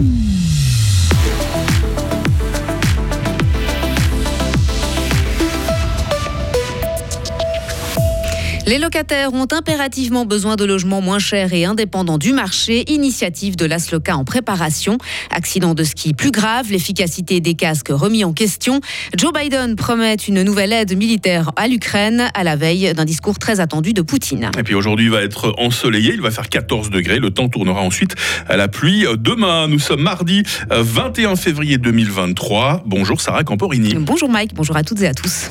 Mm-hmm. Les locataires ont impérativement besoin de logements moins chers et indépendants du marché. Initiative de l'ASLOCA en préparation. Accident de ski plus grave, l'efficacité des casques remis en question. Joe Biden promet une nouvelle aide militaire à l'Ukraine à la veille d'un discours très attendu de Poutine. Et puis aujourd'hui va être ensoleillé, il va faire 14 degrés. Le temps tournera ensuite à la pluie. Demain, nous sommes mardi 21 février 2023. Bonjour Sarah Camporini. Bonjour Mike, bonjour à toutes et à tous.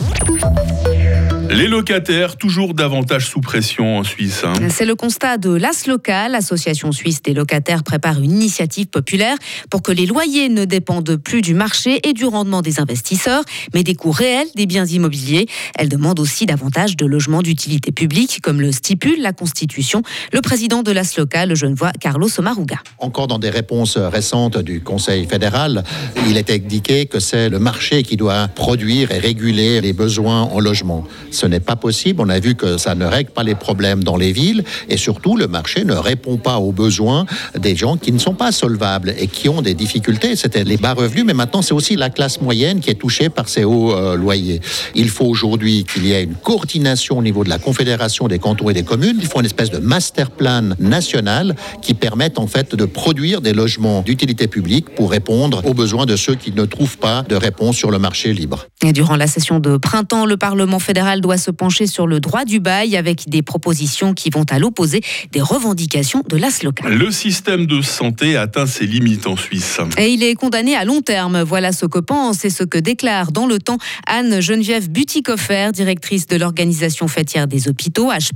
Les locataires, toujours davantage sous pression en Suisse. Hein. C'est le constat de l'ASLOCA. L'association suisse des locataires prépare une initiative populaire pour que les loyers ne dépendent plus du marché et du rendement des investisseurs, mais des coûts réels des biens immobiliers. Elle demande aussi davantage de logements d'utilité publique, comme le stipule la Constitution. Le président de l'ASLOCA, le voix Carlos Omaruga. Encore dans des réponses récentes du Conseil fédéral, il est indiqué que c'est le marché qui doit produire et réguler les besoins en logement. Ce n'est pas possible. On a vu que ça ne règle pas les problèmes dans les villes et surtout le marché ne répond pas aux besoins des gens qui ne sont pas solvables et qui ont des difficultés. C'était les bas revenus, mais maintenant c'est aussi la classe moyenne qui est touchée par ces hauts euh, loyers. Il faut aujourd'hui qu'il y ait une coordination au niveau de la Confédération des cantons et des communes. Il faut une espèce de master plan national qui permette en fait de produire des logements d'utilité publique pour répondre aux besoins de ceux qui ne trouvent pas de réponse sur le marché libre. Et durant la session de printemps, le Parlement fédéral doit se pencher sur le droit du bail avec des propositions qui vont à l'opposé des revendications de l'AS local. Le système de santé atteint ses limites en Suisse. Et il est condamné à long terme. Voilà ce que pense et ce que déclare dans le temps Anne-Geneviève Butikoffer, directrice de l'organisation fêtière des hôpitaux H+.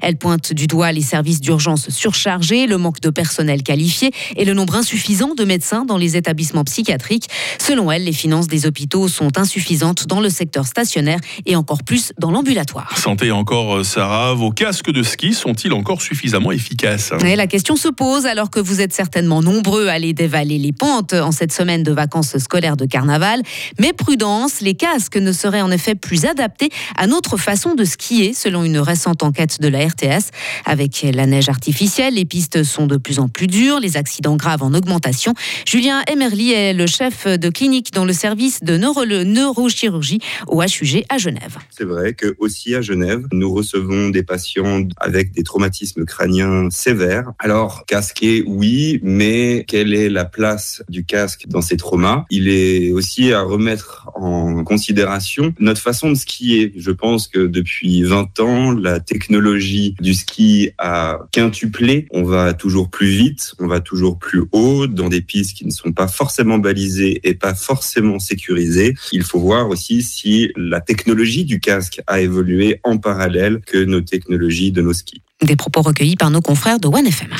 Elle pointe du doigt les services d'urgence surchargés, le manque de personnel qualifié et le nombre insuffisant de médecins dans les établissements psychiatriques. Selon elle, les finances des hôpitaux sont insuffisantes dans le secteur stationnaire et encore plus dans l'ambulatoire. Santé encore, euh, Sarah, vos casques de ski sont-ils encore suffisamment efficaces? Et La question se pose alors que vous êtes certainement nombreux à aller dévaler les pentes en cette semaine de vacances scolaires de carnaval. Mais prudence, les casques ne seraient en effet plus adaptés à notre façon de skier, selon une récente enquête de la RTS. Avec la neige artificielle, les pistes sont de plus en plus dures, les accidents graves en augmentation. Julien Emerly est le chef de clinique dans le service de neurochirurgie au HUG à Genève. C'est vrai que aussi à Genève, nous recevons des patients avec des traumatismes crâniens sévères. Alors, casqué, oui, mais quelle est la place du casque dans ces traumas? Il est aussi à remettre en considération notre façon de skier. Je pense que depuis 20 ans, la technologie du ski a quintuplé. On va toujours plus vite, on va toujours plus haut dans des pistes qui ne sont pas forcément balisées et pas forcément sécurisées. Il faut voir aussi si la technologie du casque a évolué en parallèle que nos technologies de nos skis. Des propos recueillis par nos confrères de OneFM.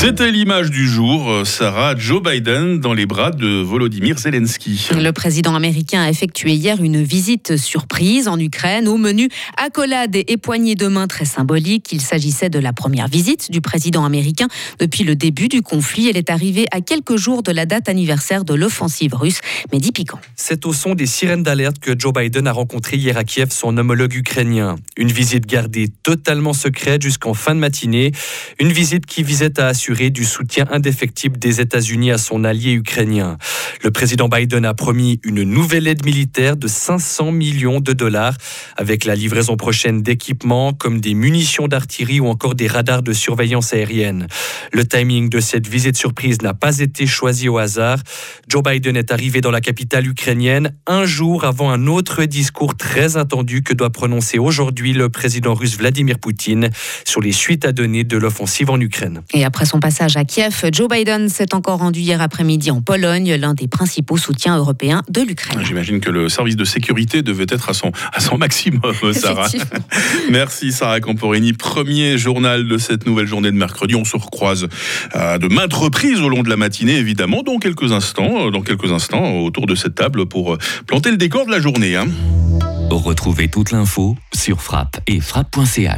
C'était l'image du jour, euh, Sarah, Joe Biden dans les bras de Volodymyr Zelensky. Le président américain a effectué hier une visite surprise en Ukraine. Au menu, accolade et poignée de main très symbolique. Il s'agissait de la première visite du président américain depuis le début du conflit. Elle est arrivée à quelques jours de la date anniversaire de l'offensive russe. Mais dit piquant. C'est au son des sirènes d'alerte que Joe Biden a rencontré hier à Kiev son homologue ukrainien. Une visite gardée totalement secrète jusqu'en fin de matinée. Une visite qui visait à assurer du soutien indéfectible des États-Unis à son allié ukrainien. Le président Biden a promis une nouvelle aide militaire de 500 millions de dollars avec la livraison prochaine d'équipements comme des munitions d'artillerie ou encore des radars de surveillance aérienne. Le timing de cette visite surprise n'a pas été choisi au hasard. Joe Biden est arrivé dans la capitale ukrainienne un jour avant un autre discours très attendu que doit prononcer aujourd'hui le président russe Vladimir Poutine sur les suites à donner de l'offensive en Ukraine. Et après son passage à Kiev, Joe Biden s'est encore rendu hier après-midi en Pologne, l'un des principaux soutiens européens de l'Ukraine. J'imagine que le service de sécurité devait être à son, à son maximum, Sarah. Merci Sarah Camporini. Premier journal de cette nouvelle journée de mercredi. On se recroise à de maintes reprises au long de la matinée, évidemment, dans quelques instants, dans quelques instants autour de cette table pour planter le décor de la journée. Hein. Retrouvez toute l'info sur frappe et frappe.ch.